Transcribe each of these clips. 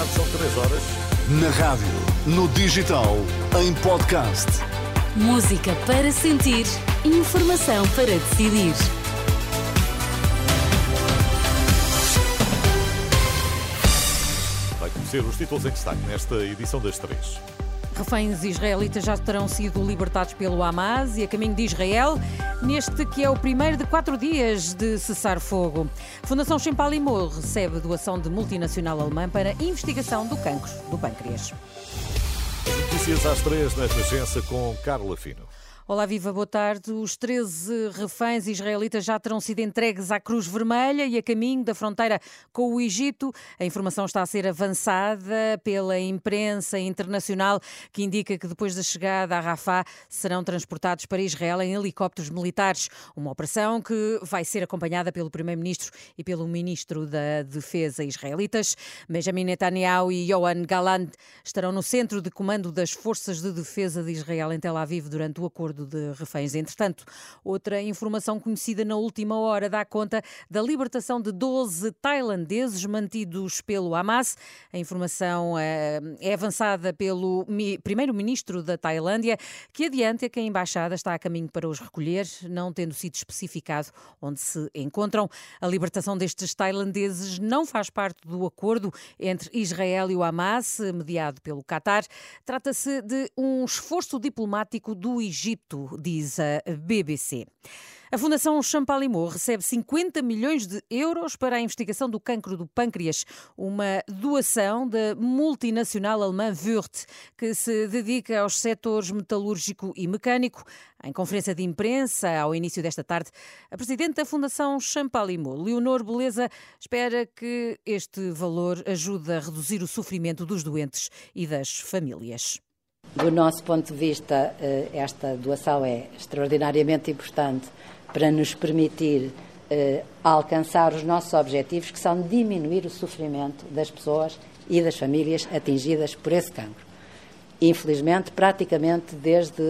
Já são 3 horas. Na rádio, no digital, em podcast. Música para sentir, informação para decidir. Vai conhecer os títulos em destaque nesta edição das 3. Reféns israelitas já terão sido libertados pelo Hamas e a caminho de Israel, neste que é o primeiro de quatro dias de cessar-fogo. Fundação Champalimau recebe doação de multinacional alemã para investigação do cancro do pâncreas. Notícias às 3 na Renascença com Carla Fino. Olá, viva, boa tarde. Os 13 reféns israelitas já terão sido entregues à Cruz Vermelha e a caminho da fronteira com o Egito. A informação está a ser avançada pela imprensa internacional, que indica que depois da chegada a Rafah serão transportados para Israel em helicópteros militares. Uma operação que vai ser acompanhada pelo Primeiro-Ministro e pelo Ministro da Defesa israelitas. Benjamin Netanyahu e Yoav Gallant estarão no centro de comando das Forças de Defesa de Israel em Tel Aviv durante o acordo de reféns. Entretanto, outra informação conhecida na última hora dá conta da libertação de 12 tailandeses mantidos pelo Hamas. A informação é, é avançada pelo primeiro-ministro da Tailândia, que adianta que a embaixada está a caminho para os recolher, não tendo sido especificado onde se encontram. A libertação destes tailandeses não faz parte do acordo entre Israel e o Hamas, mediado pelo Qatar. Trata-se de um esforço diplomático do Egito diz a BBC. A Fundação Champalimau recebe 50 milhões de euros para a investigação do cancro do pâncreas, uma doação da multinacional alemã Würth, que se dedica aos setores metalúrgico e mecânico. Em conferência de imprensa, ao início desta tarde, a presidente da Fundação Champalimau, Leonor Beleza, espera que este valor ajude a reduzir o sofrimento dos doentes e das famílias. Do nosso ponto de vista, eh, esta doação é extraordinariamente importante para nos permitir eh, alcançar os nossos objetivos, que são diminuir o sofrimento das pessoas e das famílias atingidas por esse cancro. Infelizmente, praticamente desde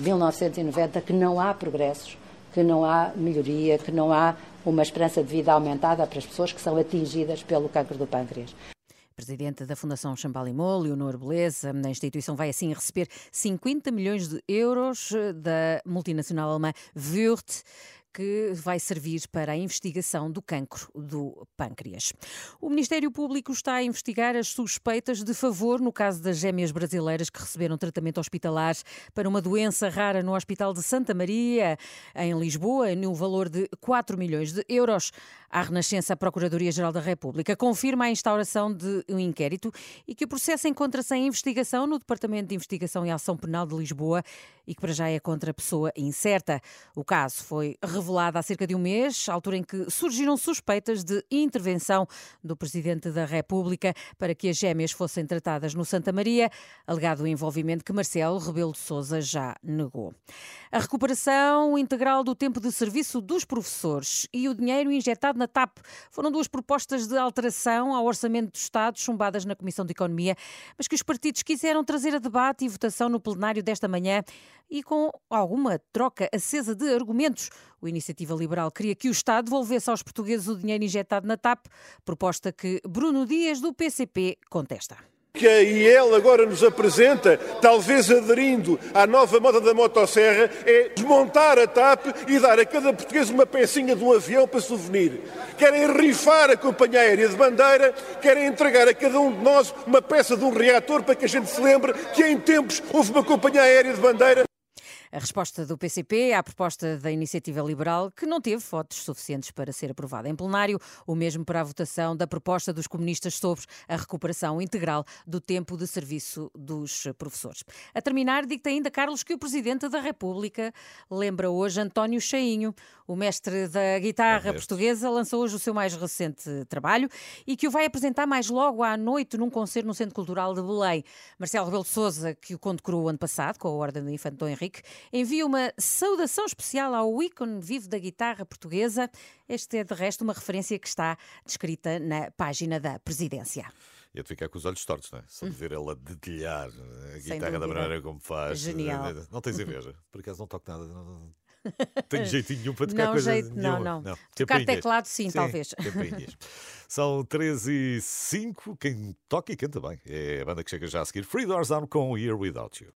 1990 eh, que não há progressos, que não há melhoria, que não há uma esperança de vida aumentada para as pessoas que são atingidas pelo cancro do pâncreas. Presidente da Fundação Champalimau, Leonor Beleza, a instituição vai assim receber 50 milhões de euros eh, da multinacional alemã Würth que vai servir para a investigação do cancro do pâncreas. O Ministério Público está a investigar as suspeitas de favor no caso das gêmeas brasileiras que receberam tratamento hospitalar para uma doença rara no Hospital de Santa Maria, em Lisboa, no valor de 4 milhões de euros. A Renascença, a Procuradoria-Geral da República, confirma a instauração de um inquérito e que o processo encontra-se em investigação no Departamento de Investigação e Ação Penal de Lisboa e que para já é contra pessoa incerta. O caso foi revelado revelada há cerca de um mês, altura em que surgiram suspeitas de intervenção do Presidente da República para que as gêmeas fossem tratadas no Santa Maria, alegado o envolvimento que Marcelo Rebelo de Sousa já negou. A recuperação integral do tempo de serviço dos professores e o dinheiro injetado na TAP foram duas propostas de alteração ao Orçamento do Estado, chumbadas na Comissão de Economia, mas que os partidos quiseram trazer a debate e votação no plenário desta manhã e com alguma troca acesa de argumentos. O Iniciativa Liberal queria que o Estado devolvesse aos portugueses o dinheiro injetado na TAP, proposta que Bruno Dias, do PCP, contesta que a IEL agora nos apresenta, talvez aderindo à nova moda da motosserra, é desmontar a TAP e dar a cada português uma pecinha de um avião para souvenir. Querem rifar a companhia aérea de bandeira, querem entregar a cada um de nós uma peça de um reator para que a gente se lembre que em tempos houve uma companhia aérea de bandeira a resposta do PCP à proposta da Iniciativa Liberal, que não teve votos suficientes para ser aprovada em plenário, o mesmo para a votação da proposta dos comunistas sobre a recuperação integral do tempo de serviço dos professores. A terminar, dicta ainda Carlos que o Presidente da República lembra hoje António Cheinho, o mestre da guitarra é portuguesa, lançou hoje o seu mais recente trabalho e que o vai apresentar mais logo à noite num concerto no Centro Cultural de Belém. Marcelo Rebelo de Sousa, que o condecorou ano passado com a Ordem do Infante Dom Henrique, envia uma saudação especial ao ícone vivo da guitarra portuguesa. Este é, de resto, uma referência que está descrita na página da presidência. E de ficar com os olhos tortos, não é? Só de ver ela dedilhar a guitarra da maneira como faz. Genial. Não tens inveja? Por acaso não toco nada. Tenho jeitinho nenhum para tocar Não, coisa jeito- não, nenhuma. não. Tocar teclado, sim, talvez. campainhas. São 13 e 5. Quem toca e canta bem é a banda que chega já a seguir. Free Doors Down com Here Without You.